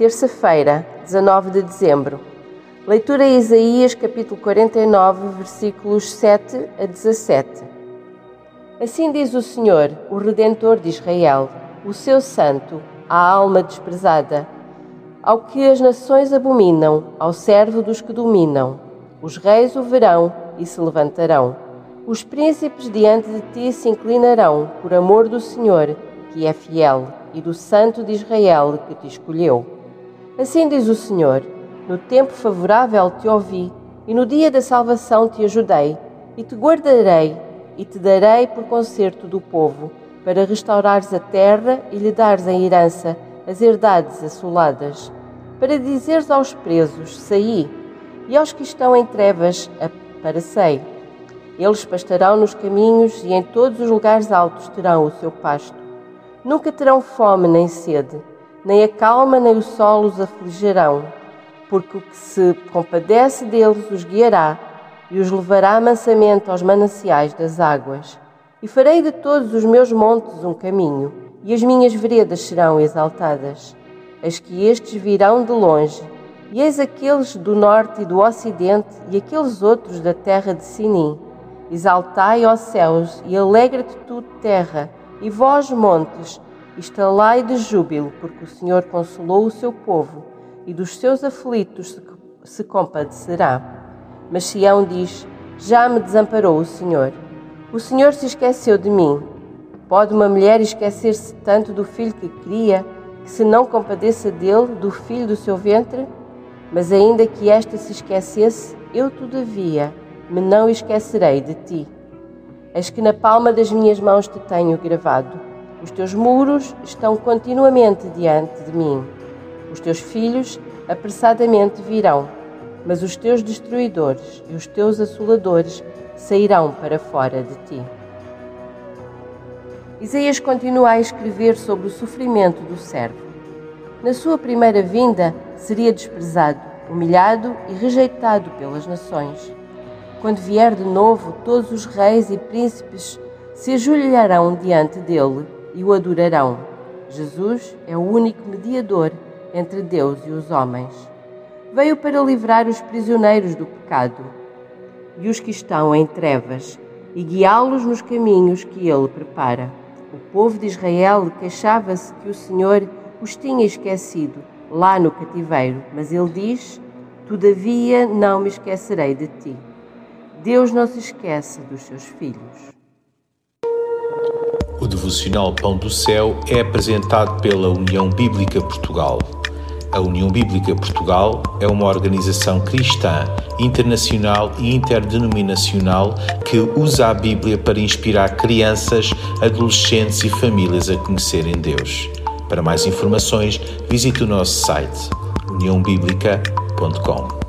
terça-feira, 19 de dezembro. Leitura Isaías, capítulo 49, versículos 7 a 17. Assim diz o Senhor, o Redentor de Israel, o seu santo, a alma desprezada, ao que as nações abominam, ao servo dos que dominam. Os reis o verão e se levantarão. Os príncipes diante de ti se inclinarão, por amor do Senhor, que é fiel, e do Santo de Israel, que te escolheu. Assim diz o Senhor: No tempo favorável te ouvi, e no dia da salvação te ajudei, e te guardarei, e te darei por concerto do povo, para restaurares a terra e lhe dares em herança as herdades assoladas, para dizeres aos presos: Saí, e aos que estão em trevas: Aparecei. Eles pastarão nos caminhos e em todos os lugares altos terão o seu pasto. Nunca terão fome nem sede, nem a calma nem o sol os afligirão, porque o que se compadece deles os guiará e os levará mansamente aos mananciais das águas. E farei de todos os meus montes um caminho, e as minhas veredas serão exaltadas. As que estes virão de longe, e eis aqueles do norte e do ocidente, e aqueles outros da terra de Sinim. Exaltai, ó céus, e alegra-te tu, terra, e vós, montes, estalai de júbilo, porque o Senhor consolou o seu povo, e dos seus aflitos se, se compadecerá. Mas Sião diz: Já me desamparou o Senhor. O Senhor se esqueceu de mim. Pode uma mulher esquecer-se tanto do filho que cria, que se não compadeça dele, do filho do seu ventre? Mas ainda que esta se esquecesse, eu, todavia, me não esquecerei de ti. Eis que na palma das minhas mãos te tenho gravado. Os teus muros estão continuamente diante de mim. Os teus filhos apressadamente virão, mas os teus destruidores e os teus assoladores sairão para fora de ti. Isaías continua a escrever sobre o sofrimento do servo. Na sua primeira vinda, seria desprezado, humilhado e rejeitado pelas nações. Quando vier de novo, todos os reis e príncipes se ajoelharão diante dele e o adorarão. Jesus é o único mediador entre Deus e os homens. Veio para livrar os prisioneiros do pecado e os que estão em trevas e guiá-los nos caminhos que ele prepara. O povo de Israel queixava-se que o Senhor os tinha esquecido lá no cativeiro, mas ele diz: Todavia não me esquecerei de ti. Deus não se esquece dos seus filhos. Devocional Pão do Céu é apresentado pela União Bíblica Portugal. A União Bíblica Portugal é uma organização cristã, internacional e interdenominacional que usa a Bíblia para inspirar crianças, adolescentes e famílias a conhecerem Deus. Para mais informações, visite o nosso site uniãobíblica.com.